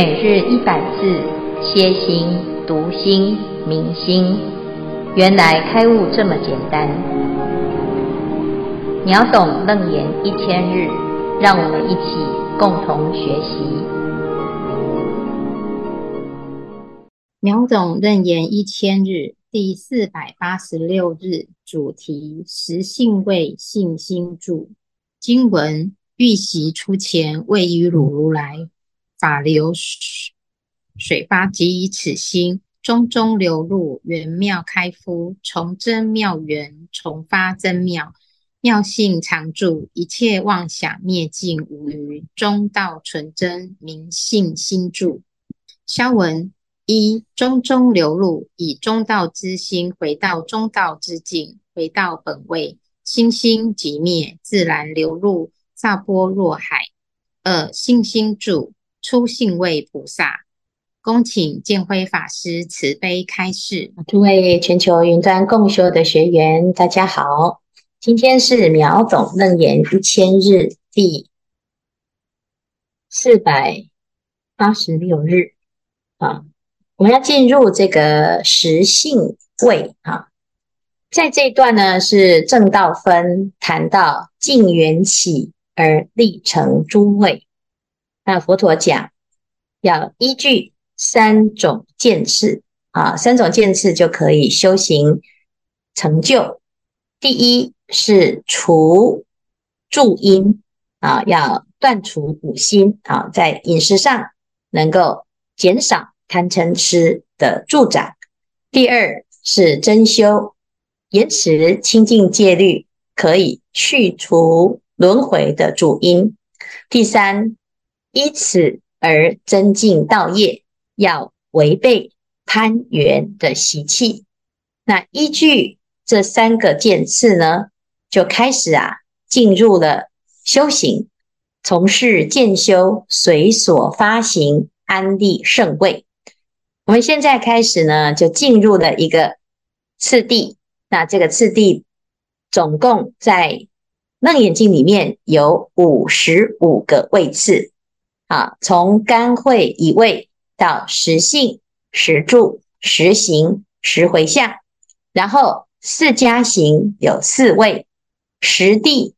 每日一百字，歇心、读心、明心，原来开悟这么简单。秒懂楞严一千日，让我们一起共同学习。秒懂楞严一千日第四百八十六日主题：实性位信心住。经文：欲习出前，位于汝如来。法流水发，即以此心，中中流入，圆妙开敷，从真妙圆，从发真妙，妙性常住，一切妄想灭尽无余，中道纯真，明性心住。消文一，中中流入，以中道之心回到中道之境，回到本位，心心即灭，自然流入萨波若海。二，信心住。初信位菩萨，恭请见辉法师慈悲开示。诸位全球云端共修的学员，大家好，今天是秒总楞严一千日第四百八十六日啊，我们要进入这个实性位啊，在这一段呢是正道分谈到尽缘起而立成诸位。那佛陀讲，要依据三种见次啊，三种见次就可以修行成就。第一是除助因啊，要断除五心啊，在饮食上能够减少贪嗔痴的助长。第二是真修，严持清净戒律，可以去除轮回的主因。第三。依此而增进道业，要违背攀缘的习气。那依据这三个渐次呢，就开始啊，进入了修行，从事渐修，随所发行，安立圣位。我们现在开始呢，就进入了一个次第。那这个次第总共在《楞严经》里面有五十五个位次。啊，从干慧一位到实性、实住、实行、实回向，然后四加行有四位，实地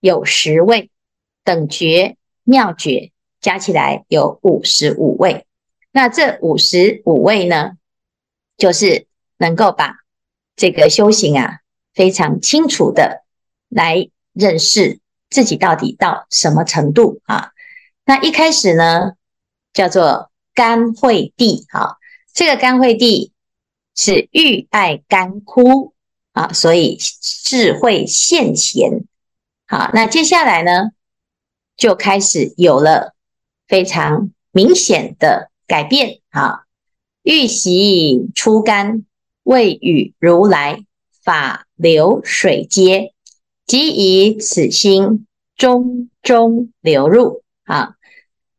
有十位，等觉、妙觉加起来有五十五位。那这五十五位呢，就是能够把这个修行啊，非常清楚的来认识自己到底到什么程度啊。那一开始呢，叫做干慧地，哈，这个干慧地是欲爱干枯啊，所以智慧现前，好，那接下来呢，就开始有了非常明显的改变，啊，欲习出干，未与如来法流水接，即以此心中中流入。啊，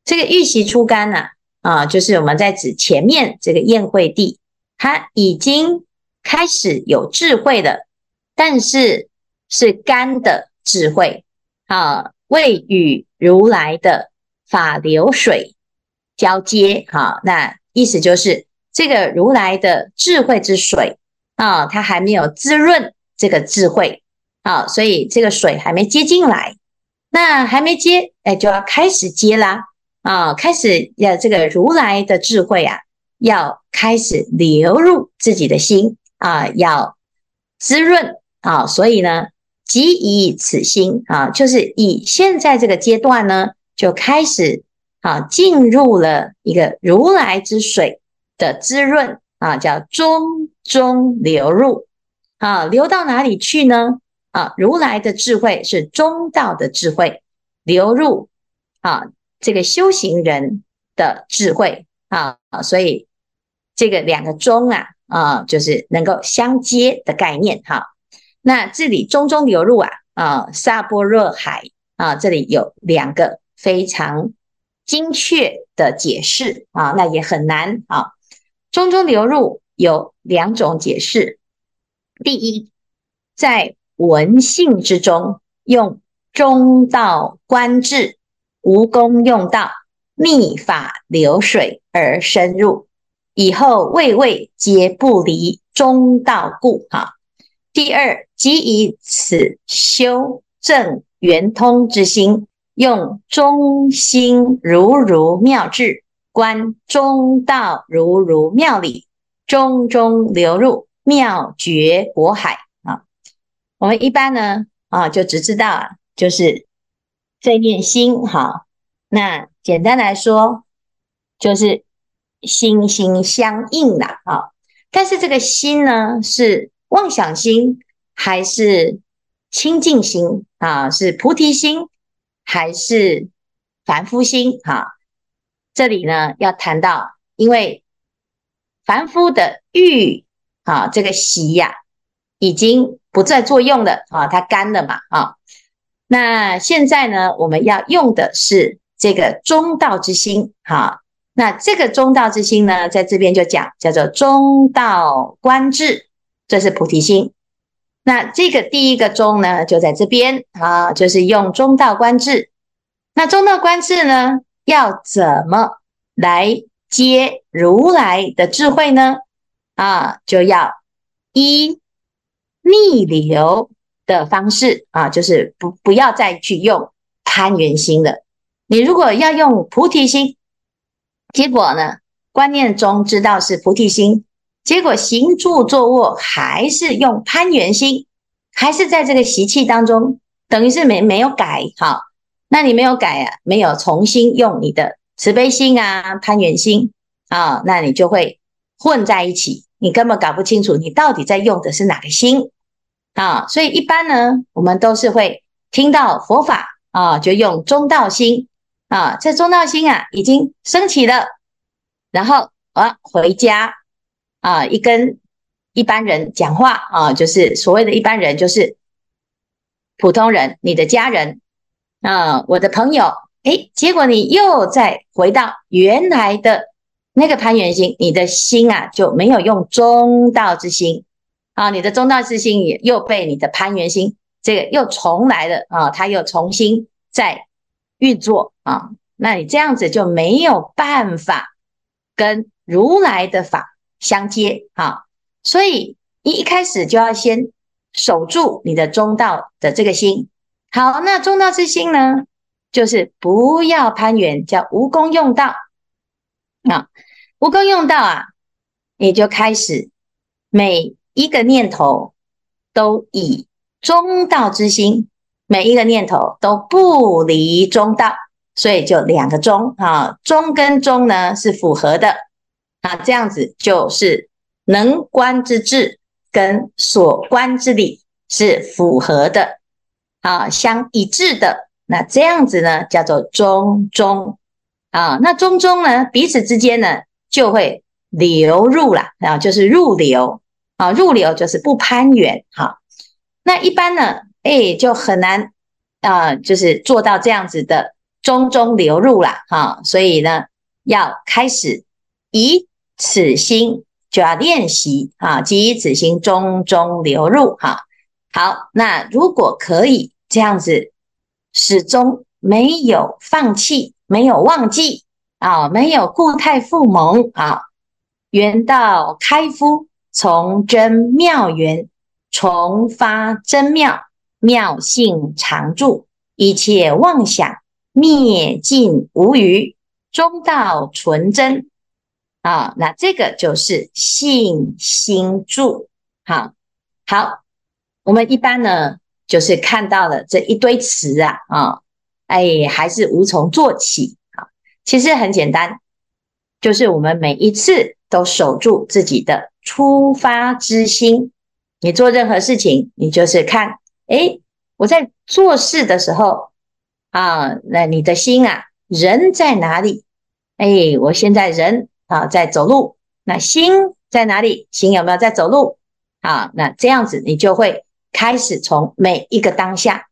这个欲习初干呢，啊，就是我们在指前面这个宴会地，它已经开始有智慧了，但是是干的智慧啊，未与如来的法流水交接，啊，那意思就是这个如来的智慧之水啊，它还没有滋润这个智慧啊，所以这个水还没接进来。那还没接，哎，就要开始接啦啊！开始要这个如来的智慧啊，要开始流入自己的心啊，要滋润啊。所以呢，即以此心啊，就是以现在这个阶段呢，就开始啊，进入了一个如来之水的滋润啊，叫中中流入啊，流到哪里去呢？啊，如来的智慧是中道的智慧，流入啊，这个修行人的智慧啊，所以这个两个中啊啊，就是能够相接的概念哈。那这里中中流入啊啊，萨般若海啊，这里有两个非常精确的解释啊，那也很难啊。中中流入有两种解释，第一，在文性之中，用中道观智，无功用道密法流水而深入，以后位位皆不离中道故。哈，第二，即以此修正圆通之心，用中心如如妙智，观中道如如妙理，中中流入妙觉果海。啊，我们一般呢，啊，就只知道啊，就是这念心。哈，那简单来说，就是心心相应啦。啊，但是这个心呢，是妄想心还是清净心啊？是菩提心还是凡夫心？哈，这里呢要谈到，因为凡夫的欲啊，这个习呀、已经不再作用了啊，它干了嘛啊。那现在呢，我们要用的是这个中道之心哈。那这个中道之心呢，在这边就讲叫做中道观智，这是菩提心。那这个第一个中呢，就在这边啊，就是用中道观智。那中道观智呢，要怎么来接如来的智慧呢？啊，就要一逆流的方式啊，就是不不要再去用攀缘心了。你如果要用菩提心，结果呢，观念中知道是菩提心。结果行住坐卧还是用攀缘心，还是在这个习气当中，等于是没没有改哈。那你没有改啊，没有重新用你的慈悲心啊、攀缘心啊，那你就会混在一起，你根本搞不清楚你到底在用的是哪个心啊。所以一般呢，我们都是会听到佛法啊，就用中道心啊，这中道心啊已经升起了，然后啊回家。啊，一跟一般人讲话啊，就是所谓的一般人，就是普通人，你的家人啊，我的朋友，诶，结果你又再回到原来的那个攀缘心，你的心啊就没有用中道之心啊，你的中道之心也又被你的攀缘心这个又重来了啊，它又重新再运作啊，那你这样子就没有办法跟如来的法。相接啊，所以你一开始就要先守住你的中道的这个心。好，那中道之心呢，就是不要攀缘，叫无功用道。啊，无功用道啊，你就开始每一个念头都以中道之心，每一个念头都不离中道，所以就两个中啊，中跟中呢是符合的。啊，这样子就是能观之智跟所观之理是符合的，啊，相一致的。那这样子呢，叫做中中啊。那中中呢，彼此之间呢，就会流入了啊，就是入流啊，入流就是不攀缘。哈，那一般呢，哎，就很难啊，就是做到这样子的中中流入了哈。所以呢，要开始以。此心就要练习啊，即以此心中中流入哈。好，那如果可以这样子，始终没有放弃，没有忘记啊，没有故态复萌啊，圆道开敷，从真妙缘，重发真妙，妙性常住，一切妄想灭尽无余，中道纯真。啊，那这个就是信心住。好，好，我们一般呢，就是看到了这一堆词啊，啊，哎，还是无从做起。啊，其实很简单，就是我们每一次都守住自己的出发之心。你做任何事情，你就是看，哎，我在做事的时候啊，那你的心啊，人在哪里？哎，我现在人。啊，在走路，那心在哪里？心有没有在走路？啊，那这样子你就会开始从每一个当下，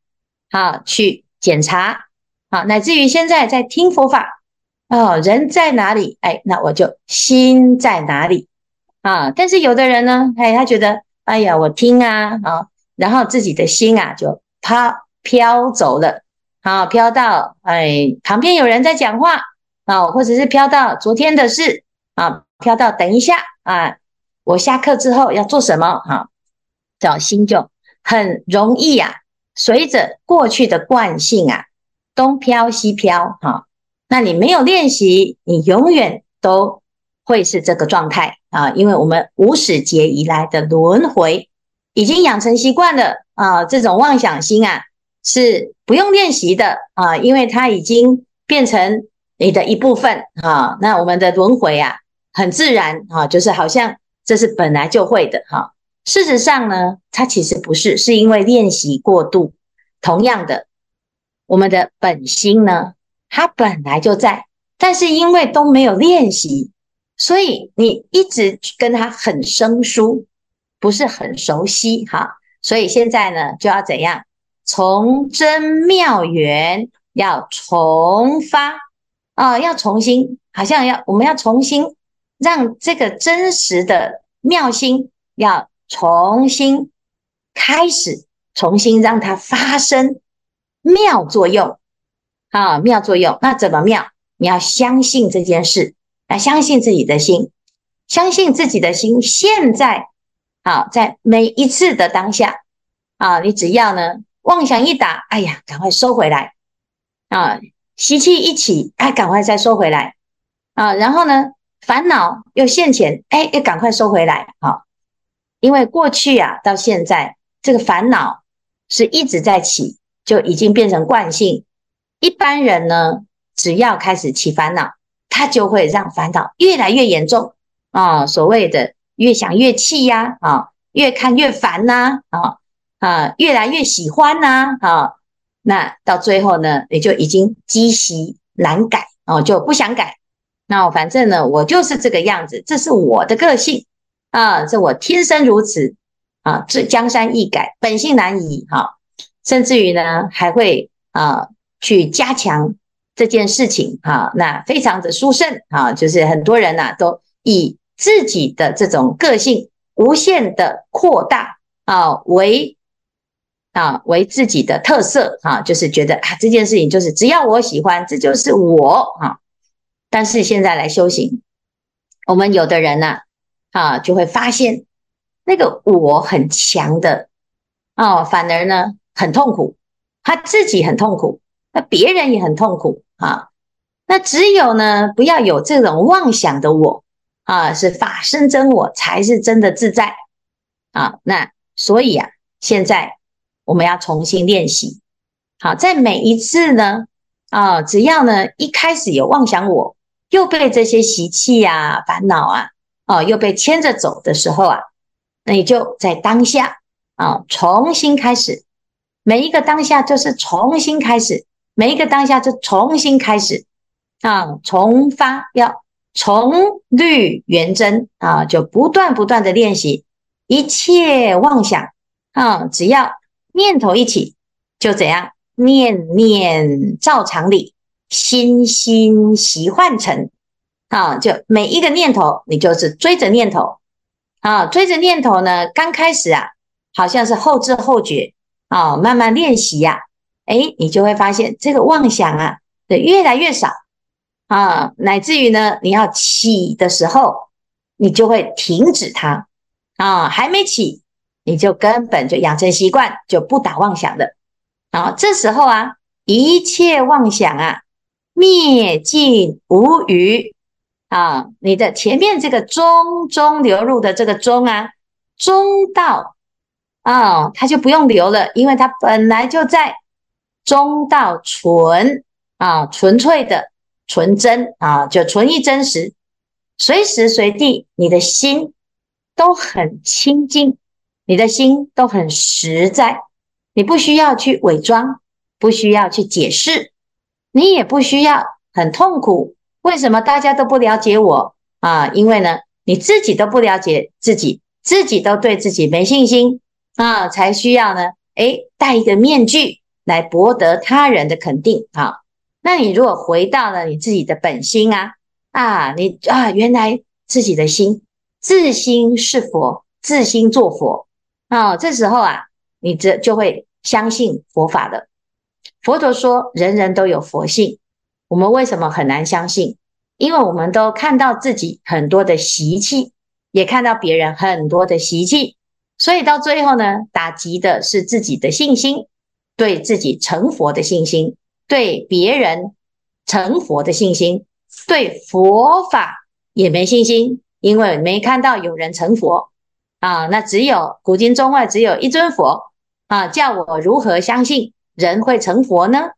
啊，去检查，啊，乃至于现在在听佛法，哦，人在哪里？哎，那我就心在哪里？啊，但是有的人呢，哎，他觉得，哎呀，我听啊，啊，然后自己的心啊，就飘飘走了，啊，飘到哎旁边有人在讲话。啊，或者是飘到昨天的事啊，飘到等一下啊，我下课之后要做什么啊？这心就很容易啊，随着过去的惯性啊，东飘西飘哈。那你没有练习，你永远都会是这个状态啊，因为我们无始劫以来的轮回已经养成习惯了啊，这种妄想心啊是不用练习的啊，因为它已经变成你的一部分啊。那我们的轮回啊，很自然啊，就是好像这是本来就会的哈。事实上呢，它其实不是，是因为练习过度。同样的，我们的本心呢，它本来就在，但是因为都没有练习，所以你一直跟它很生疏，不是很熟悉哈。所以现在呢，就要怎样？从真妙缘要重发啊，要重新，好像要我们要重新让这个真实的妙心要。重新开始，重新让它发生妙作用啊！妙作用，那怎么妙？你要相信这件事，来相信自己的心，相信自己的心。现在啊，在每一次的当下啊，你只要呢妄想一打，哎呀，赶快收回来啊！习气一起，哎，赶快再收回来啊！然后呢，烦恼又现前，哎，又赶快收回来啊！因为过去啊，到现在这个烦恼是一直在起，就已经变成惯性。一般人呢，只要开始起烦恼，他就会让烦恼越来越严重啊。所谓的越想越气呀，啊，越看越烦呐，啊啊，越来越喜欢呐，啊，那到最后呢，也就已经积习难改哦，就不想改。那反正呢，我就是这个样子，这是我的个性。啊，这我天生如此啊！这江山易改，本性难移。哈、甚至于呢，还会啊去加强这件事情。哈、啊，那非常的殊胜啊！就是很多人呐、都以自己的这种个性无限的扩大啊为啊为自己的特色。啊，就是觉得啊这件事情就是只要我喜欢，这就是我。啊，但是现在来修行，我们有的人呐、啊。啊，就会发现那个我很强的哦，反而呢很痛苦，他自己很痛苦，那别人也很痛苦啊。那只有呢不要有这种妄想的我啊，是法身真我才是真的自在啊。那所以啊，现在我们要重新练习。好，在每一次呢啊，只要呢一开始有妄想我，又被这些习气啊、烦恼啊。哦，又被牵着走的时候啊，那你就在当下啊，重新开始。每一个当下就是重新开始，每一个当下就重新开始。啊，重发要重律圆真。啊，就不断不断的练习。一切妄想。啊，只要念头一起，就怎样？念念照常理，心心习幻成。啊，就每一个念头，你就是追着念头，啊，追着念头呢，刚开始啊，好像是后知后觉，啊，慢慢练习呀，诶，你就会发现这个妄想啊，的越来越少，啊，乃至于呢，你要起的时候，你就会停止它，啊，还没起，你就根本就养成习惯，就不打妄想的，啊，这时候啊，一切妄想啊，灭尽无余。啊，你的前面这个中中流入的这个中啊，中道啊，它就不用留了，因为它本来就在中道纯啊，纯粹的纯真啊，就纯一真实，随时随地你的心都很清净，你的心都很实在，你不需要去伪装，不需要去解释，你也不需要很痛苦。为什么大家都不了解我啊？因为呢，你自己都不了解自己，自己都对自己没信心啊，才需要呢，诶，戴一个面具来博得他人的肯定啊。那你如果回到了你自己的本心啊，啊，你啊，原来自己的心自心是佛，自心做佛啊。这时候啊，你这就会相信佛法的。佛陀说，人人都有佛性。我们为什么很难相信？因为我们都看到自己很多的习气，也看到别人很多的习气，所以到最后呢，打击的是自己的信心，对自己成佛的信心，对别人成佛的信心，对佛法也没信心，因为没看到有人成佛啊。那只有古今中外只有一尊佛啊，叫我如何相信人会成佛呢？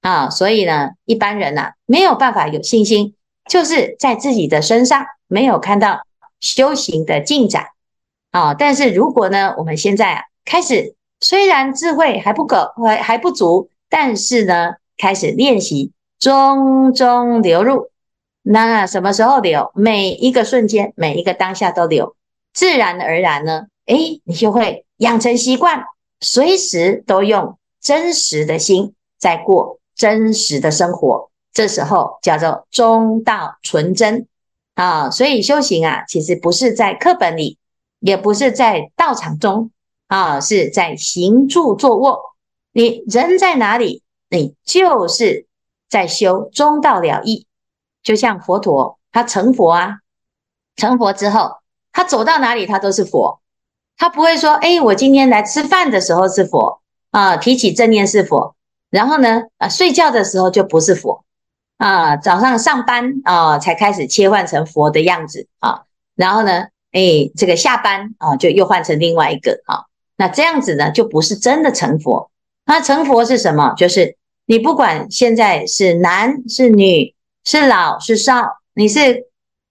啊，所以呢，一般人呐、啊、没有办法有信心。就是在自己的身上没有看到修行的进展啊，但是如果呢，我们现在开始，虽然智慧还不够，还还不足，但是呢，开始练习中中流入，那什么时候流？每一个瞬间，每一个当下都流，自然而然呢，诶，你就会养成习惯，随时都用真实的心在过真实的生活。这时候叫做中道纯真啊，所以修行啊，其实不是在课本里，也不是在道场中啊，是在行住坐卧。你人在哪里，你就是在修中道了义。就像佛陀，他成佛啊，成佛之后，他走到哪里，他都是佛。他不会说，哎，我今天来吃饭的时候是佛啊，提起正念是佛，然后呢，啊，睡觉的时候就不是佛。啊，早上上班啊，才开始切换成佛的样子啊，然后呢，哎，这个下班啊，就又换成另外一个啊，那这样子呢，就不是真的成佛。那成佛是什么？就是你不管现在是男是女，是老是少，你是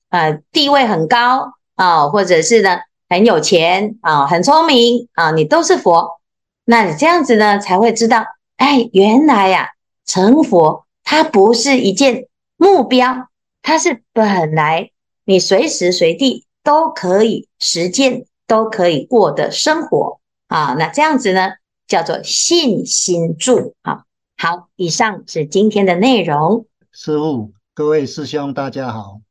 呃地位很高啊，或者是呢很有钱啊，很聪明啊，你都是佛。那你这样子呢，才会知道，哎，原来呀，成佛。它不是一件目标，它是本来你随时随地都可以实践、都可以过的生活啊。那这样子呢，叫做信心住啊。好，以上是今天的内容。师傅，各位师兄，大家好，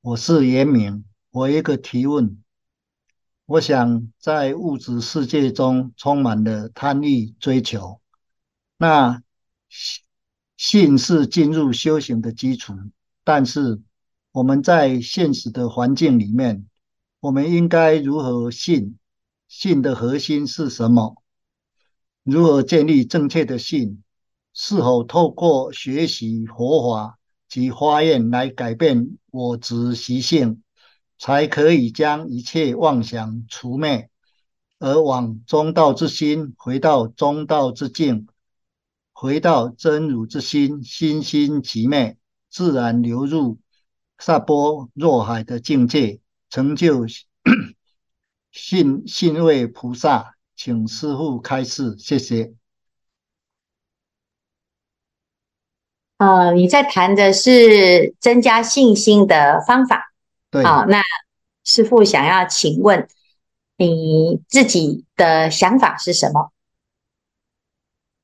我是严明。我一个提问，我想在物质世界中充满了贪欲追求，那。信是进入修行的基础，但是我们在现实的环境里面，我们应该如何信？信的核心是什么？如何建立正确的信？是否透过学习佛法及发愿来改变我执习性，才可以将一切妄想除灭，而往中道之心，回到中道之境？回到真如之心，心心即灭，自然流入萨波若海的境界，成就信信位菩萨。请师父开示，谢谢。呃，你在谈的是增加信心的方法。对。好，那师父想要请问你自己的想法是什么？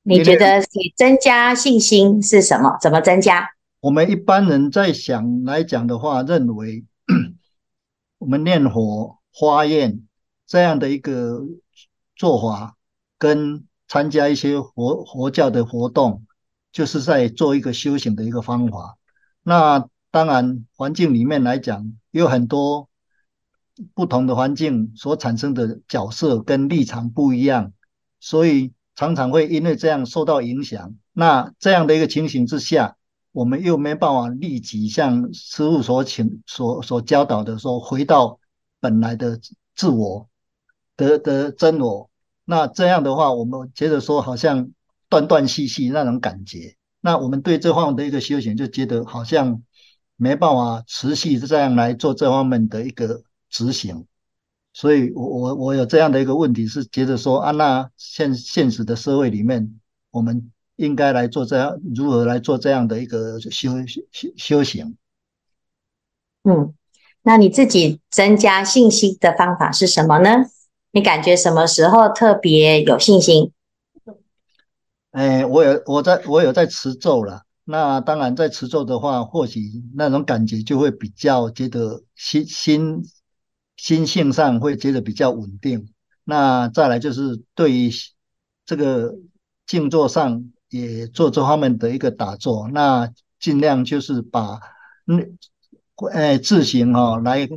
你觉得你增加信心是什么？怎么增加？我们一般人在想来讲的话，认为 我们念佛发愿这样的一个做法，跟参加一些佛佛教的活动，就是在做一个修行的一个方法。那当然，环境里面来讲，有很多不同的环境所产生的角色跟立场不一样，所以。常常会因为这样受到影响，那这样的一个情形之下，我们又没办法立即像师父所请、所所教导的说，回到本来的自我得得真我。那这样的话，我们觉得说好像断断续续那种感觉。那我们对这方面的一个修行，就觉得好像没办法持续这样来做这方面的一个执行。所以我，我我有这样的一个问题，是觉得说啊，那现现实的社会里面，我们应该来做这样，如何来做这样的一个修修修行？嗯，那你自己增加信心的方法是什么呢？你感觉什么时候特别有信心？哎，我有我在我有在持咒了。那当然，在持咒的话，或许那种感觉就会比较觉得心心。心性上会觉得比较稳定，那再来就是对于这个静坐上也做这方面的一个打坐，那尽量就是把那呃自行哈、哦、来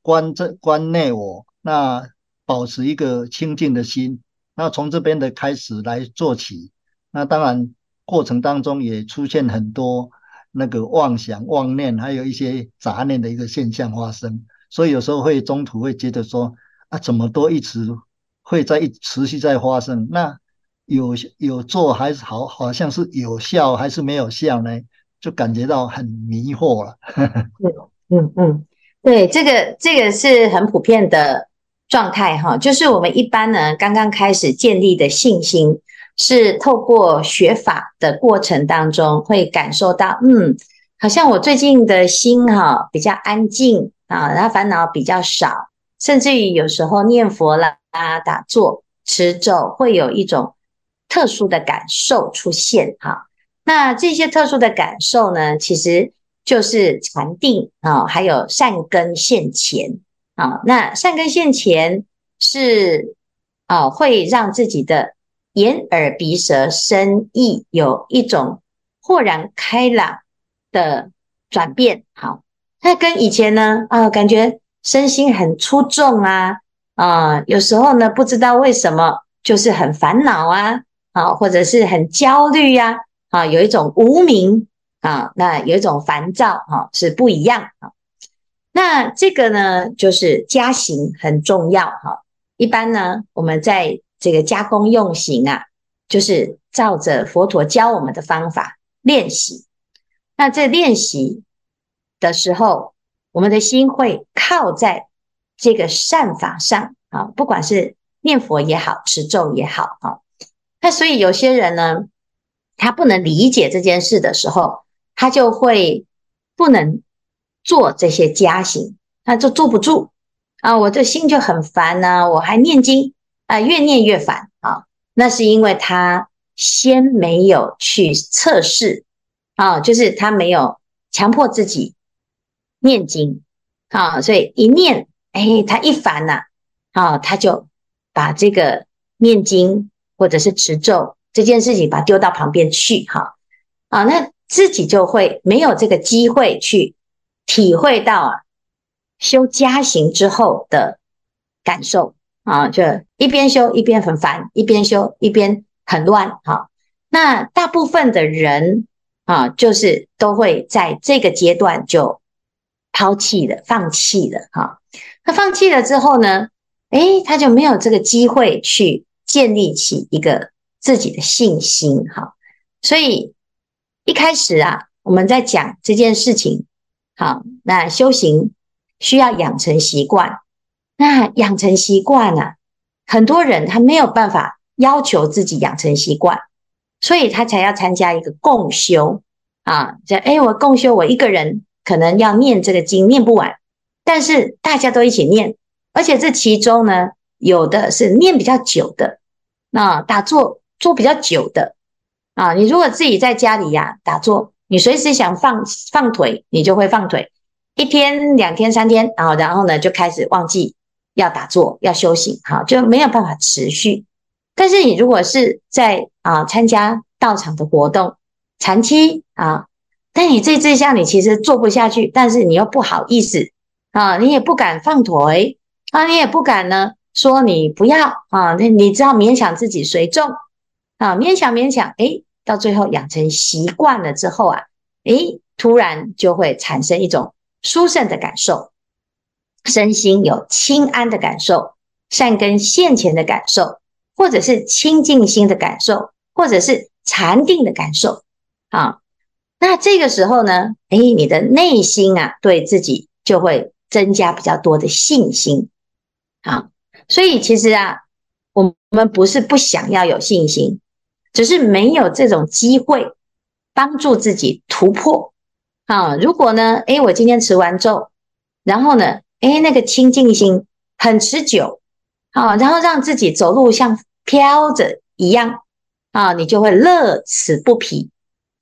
观这观内我，那保持一个清净的心，那从这边的开始来做起，那当然过程当中也出现很多那个妄想、妄念，还有一些杂念的一个现象发生，所以有时候会中途会觉得说啊，怎么都一直会在一持续在发生，那有有做还是好，好像是有效还是没有效呢？就感觉到很迷惑了。嗯嗯嗯，对，这个这个是很普遍的状态哈，就是我们一般呢刚刚开始建立的信心，是透过学法的过程当中会感受到，嗯，好像我最近的心哈比较安静啊，然后烦恼比较少，甚至于有时候念佛啦、打坐、持咒，会有一种特殊的感受出现哈。那这些特殊的感受呢，其实就是禅定啊，还有善根现前啊。那善根现前是啊，会让自己的眼耳鼻舌身意有一种豁然开朗的转变。好，那跟以前呢啊，感觉身心很出众啊啊，有时候呢不知道为什么就是很烦恼啊啊，或者是很焦虑呀。啊，有一种无名啊，那有一种烦躁哈，是不一样啊。那这个呢，就是加行很重要哈。一般呢，我们在这个加功用行啊，就是照着佛陀教我们的方法练习。那这练习的时候，我们的心会靠在这个善法上啊，不管是念佛也好，持咒也好啊。那所以有些人呢。他不能理解这件事的时候，他就会不能做这些家行，他就坐不住啊！我的心就很烦呐、我还念经啊，越念越烦啊！那是因为他先没有去测试啊，就是他没有强迫自己念经啊，所以一念，哎，他一烦呐啊，他就把这个念经或者是持咒。这件事情把丢到旁边去，哈，啊，那自己就会没有这个机会去体会到啊，修加行之后的感受啊，就一边修一边很烦，一边修一边很乱，哈。那大部分的人啊，就是都会在这个阶段就抛弃了、放弃了，哈。那放弃了之后呢，诶，他就没有这个机会去建立起一个。自己的信心，哈，所以一开始啊，我们在讲这件事情，好，那修行需要养成习惯，那养成习惯啊，很多人他没有办法要求自己养成习惯，所以他才要参加一个共修。啊，这诶，我共修，我一个人可能要念这个经念不完，但是大家都一起念，而且这其中呢，有的是念比较久的，那打坐。坐比较久的。啊，你如果自己在家里呀、打坐，你随时想放放腿，你就会放腿，一天、两天、三天啊，然后呢就开始忘记要打坐、要修行，好，就没有办法持续。但是你如果是在啊参加道场的活动，长期啊，但你这志向你其实做不下去，但是你又不好意思啊，你也不敢放腿啊，你也不敢呢说你不要啊，那你只好勉强自己随众。啊，勉强勉强，诶，到最后养成习惯了之后啊，诶，突然就会产生一种殊胜的感受，身心有轻安的感受，善根现前的感受，或者是清净心的感受，或者是禅定的感受。啊，那这个时候呢，诶，你的内心啊，对自己就会增加比较多的信心。啊，所以其实啊，我们不是不想要有信心。只是没有这种机会帮助自己突破啊！如果呢，诶，我今天持完咒，然后呢，诶，那个清净心很持久啊，然后让自己走路像飘着一样啊，你就会乐此不疲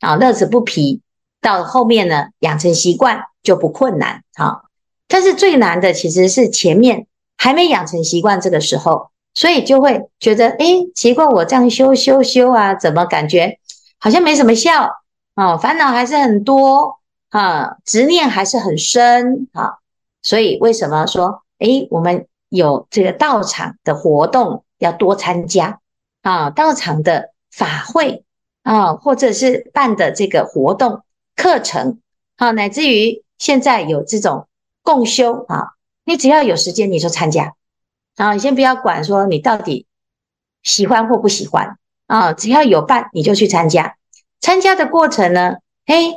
啊，乐此不疲。到后面呢，养成习惯就不困难啊。但是最难的其实是前面还没养成习惯这个时候。所以就会觉得，哎，奇怪，我这样修修修啊，怎么感觉好像没什么效啊？烦恼还是很多啊，执念还是很深啊。所以为什么说，诶，我们有这个道场的活动要多参加啊？道场的法会啊，或者是办的这个活动课程啊，乃至于现在有这种共修啊，你只要有时间你就参加啊。你先不要管说你到底喜欢或不喜欢啊，只要有办你就去参加。参加的过程呢，诶，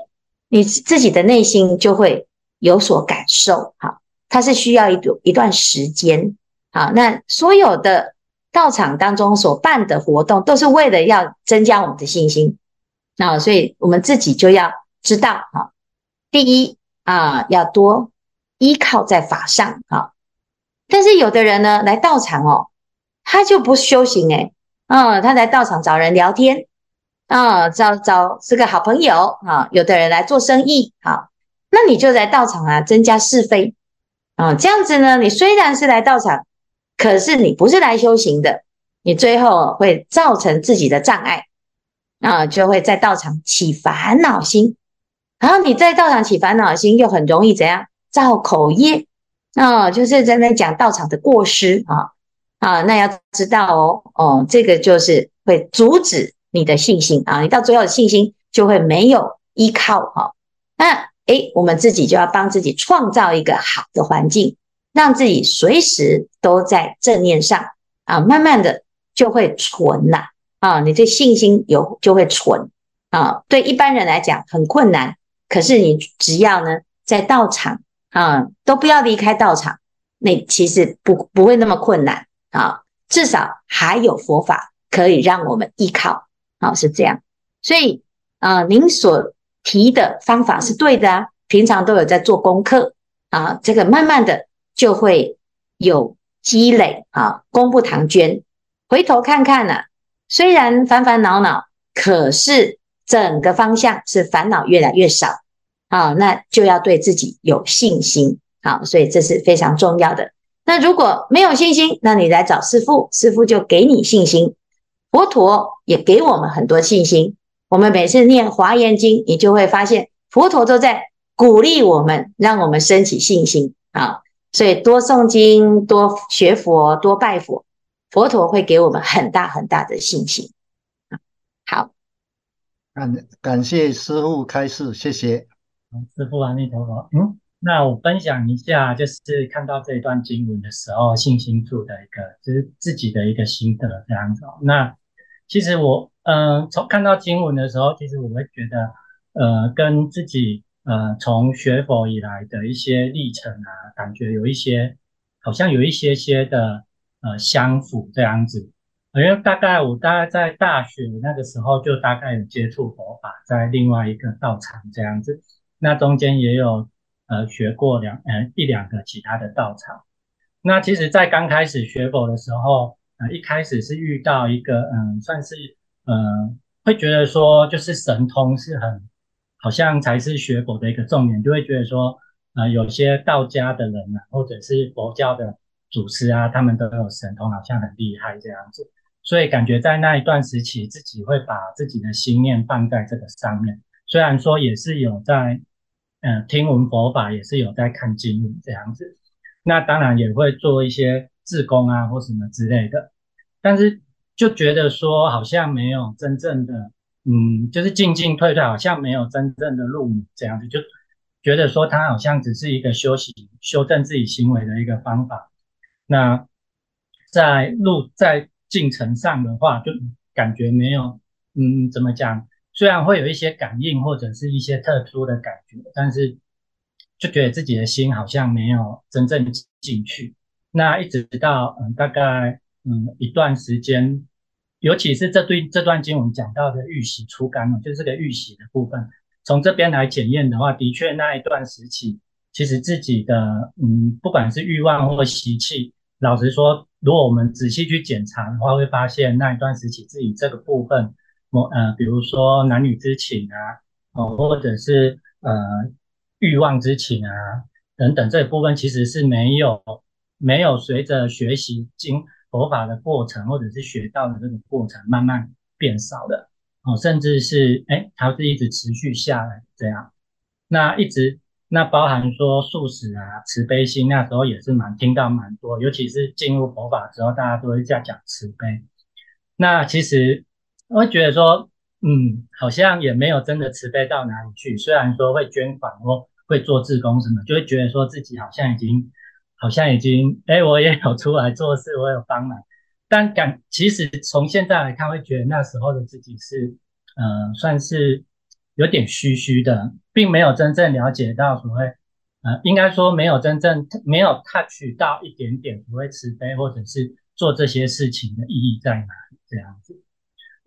你自己的内心就会。有所感受，好，它是需要一段一段时间，好，那所有的道场当中所办的活动，都是为了要增加我们的信心，那所以我们自己就要知道，哈，第一啊，要多依靠在法上，哈，但是有的人呢，来道场哦，他就不修行，诶，嗯，他来道场找人聊天，啊，找找是个好朋友，啊，有的人来做生意，好。那你就来道场啊，增加是非。啊，这样子呢，你虽然是来道场，可是你不是来修行的，你最后会造成自己的障碍。啊，就会在道场起烦恼心，然后你在道场起烦恼心，又很容易怎样？造口业。啊，就是在那讲道场的过失啊啊，那要知道哦哦，这个就是会阻止你的信心啊，你到最后的信心就会没有依靠哈，那。诶，我们自己就要帮自己创造一个好的环境，让自己随时都在正念上啊，慢慢的就会存了啊，你这信心有就会存啊。对一般人来讲很困难，可是你只要呢在道场啊，都不要离开道场，那其实不不会那么困难啊，至少还有佛法可以让我们依靠，啊，是这样。所以啊，您所。提的方法是对的啊，平常都有在做功课啊，这个慢慢的就会有积累啊，功不唐捐。回头看看呢、啊，虽然烦烦恼恼，可是整个方向是烦恼越来越少啊，那就要对自己有信心啊，所以这是非常重要的。那如果没有信心，那你来找师父，师父就给你信心，佛陀也给我们很多信心。我们每次念《华严经》，你就会发现佛陀都在鼓励我们，让我们升起信心啊！所以多诵经、多学佛、多拜佛，佛陀会给我们很大很大的信心。好，感感谢师父开示，谢谢。师父阿弥陀佛。嗯，那我分享一下，就是看到这一段经文的时候，信心处的一个，就是自己的一个心得这样子。那其实我。嗯，从看到经文的时候，其实我会觉得，呃，跟自己呃从学佛以来的一些历程啊，感觉有一些，好像有一些些的呃相符这样子。因为大概我大概在大学那个时候就大概有接触佛法，在另外一个道场这样子。那中间也有呃学过两呃一两个其他的道场。那其实，在刚开始学佛的时候，呃，一开始是遇到一个嗯，算是。呃，会觉得说，就是神通是很，好像才是学佛的一个重点，就会觉得说，呃，有些道家的人啊，或者是佛教的祖师啊，他们都有神通，好像很厉害这样子，所以感觉在那一段时期，自己会把自己的心念放在这个上面，虽然说也是有在，呃，听闻佛法，也是有在看经文这样子，那当然也会做一些自工啊，或什么之类的，但是。就觉得说好像没有真正的，嗯，就是进进退退，好像没有真正的入门这样子，就觉得说他好像只是一个修行、修正自己行为的一个方法。那在路在进程上的话，就感觉没有，嗯，怎么讲？虽然会有一些感应或者是一些特殊的感觉，但是就觉得自己的心好像没有真正进去。那一直到嗯，大概。嗯，一段时间，尤其是这对这段经文讲到的欲喜出干了，就是个欲喜的部分。从这边来检验的话，的确那一段时期，其实自己的嗯，不管是欲望或习气，老实说，如果我们仔细去检查的话，会发现那一段时期自己这个部分，我呃，比如说男女之情啊，哦，或者是呃欲望之情啊等等，这一部分其实是没有没有随着学习经。佛法的过程，或者是学到的这个过程，慢慢变少的哦，甚至是哎，它是一直持续下来这样。那一直那包含说素食啊、慈悲心，那时候也是蛮听到蛮多，尤其是进入佛法之后，大家都会这样讲慈悲。那其实我会觉得说，嗯，好像也没有真的慈悲到哪里去。虽然说会捐款或会做志工什么，就会觉得说自己好像已经，好像已经，哎，我也有出来做事，我有帮忙。但感其实从现在来看，会觉得那时候的自己是，呃，算是有点虚虚的，并没有真正了解到所谓，呃，应该说没有真正没有 touch 到一点点所谓慈悲或者是做这些事情的意义在哪里这样子。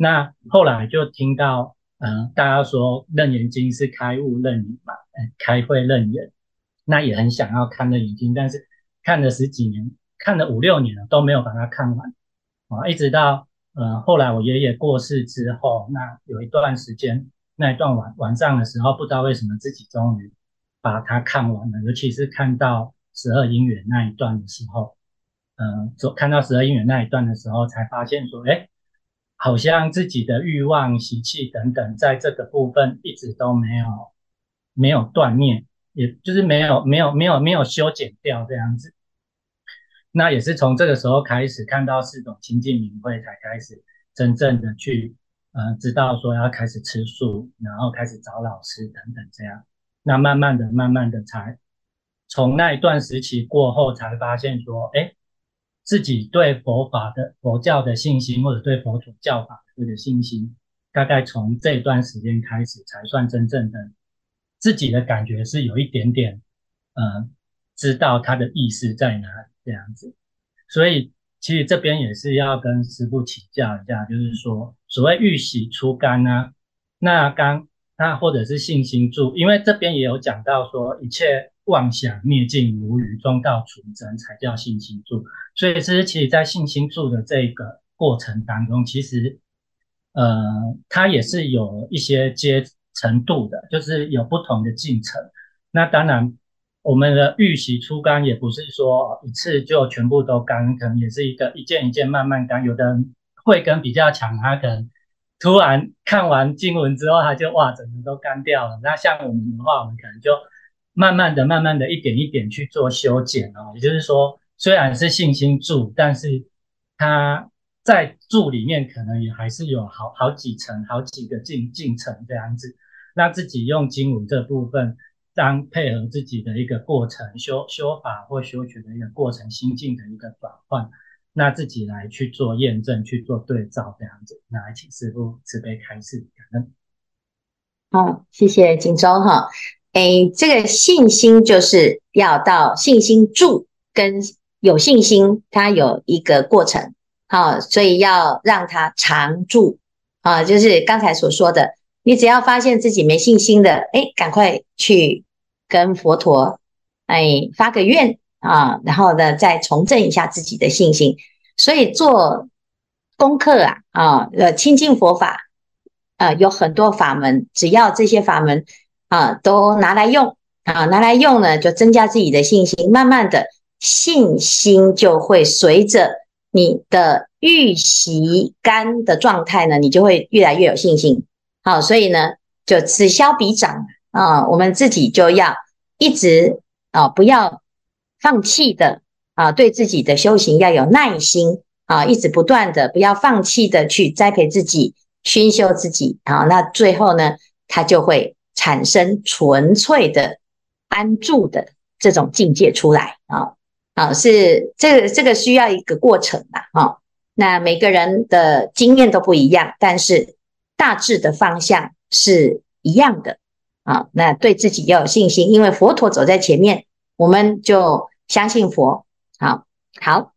那后来就听到，嗯、大家说《楞严经》是开悟楞严嘛，开慧楞严，那也很想要看楞严经，但是看了十几年，看了五六年了都没有把它看完。啊，一直到呃后来我爷爷过世之后，那有一段时间，那一段晚晚上的时候，不知道为什么自己终于把它看完了，尤其是看到十二因缘那一段的时候，嗯、呃，看到十二因缘那一段的时候，才发现说，哎，好像自己的欲望、习气等等，在这个部分一直都没有没有断灭，也就是没有没有没有没有修剪掉这样子。那也是从这个时候开始看到四种清净明慧，才开始真正的去，呃，知道说要开始吃素，然后开始找老师等等这样。那慢慢的、慢慢的才从那一段时期过后，才发现说，哎，自己对佛法的佛教的信心，或者对佛祖教法的这个信心，大概从这段时间开始，才算真正的自己的感觉是有一点点，呃，知道它的意思在哪。这样子，所以其实这边也是要跟师父请教一下，就是说所谓欲喜出干啊，那刚那或者是信心住，因为这边也有讲到说一切妄想灭尽无余，中道纯真才叫信心住。所以其实其实在信心住的这个过程当中，其实呃它也是有一些阶程度的，就是有不同的进程。那当然。我们的欲喜出干也不是说一次就全部都干，可能也是一个一件一件慢慢干。有的人慧根比较强，他可能突然看完经文之后，他就哇，整个都干掉了。那像我们的话，我们可能就慢慢的、慢慢的一点一点去做修剪哦。也就是说，虽然是信心住，但是它在住里面可能也还是有好好几层、好几个进进程这样子。那自己用经文这部分。当配合自己的一个过程，修修法或修学的一个过程，心境的一个转换，那自己来去做验证，去做对照，这样子，那来请师父慈悲开示，感恩。好，谢谢锦州哈。诶，这个信心就是要到信心住跟有信心，它有一个过程，好，所以要让它常住啊，就是刚才所说的。你只要发现自己没信心的，哎，赶快去跟佛陀，哎，发个愿啊，然后呢，再重振一下自己的信心。所以做功课啊，啊，呃，亲近佛法，啊，有很多法门，只要这些法门啊都拿来用。啊，拿来用呢，就增加自己的信心，慢慢的信心就会随着你的预习干的状态呢，你就会越来越有信心。好，所以呢，就此消彼长。啊，我们自己就要一直啊，不要放弃的啊，对自己的修行要有耐心。啊，一直不断的，不要放弃的去栽培自己、熏修自己。啊，那最后呢，它就会产生纯粹的安住的这种境界出来啊啊，是这个这个需要一个过程的啊，那每个人的经验都不一样，但是。大致的方向是一样的啊，那对自己要有信心，因为佛陀走在前面，我们就相信佛。好，好，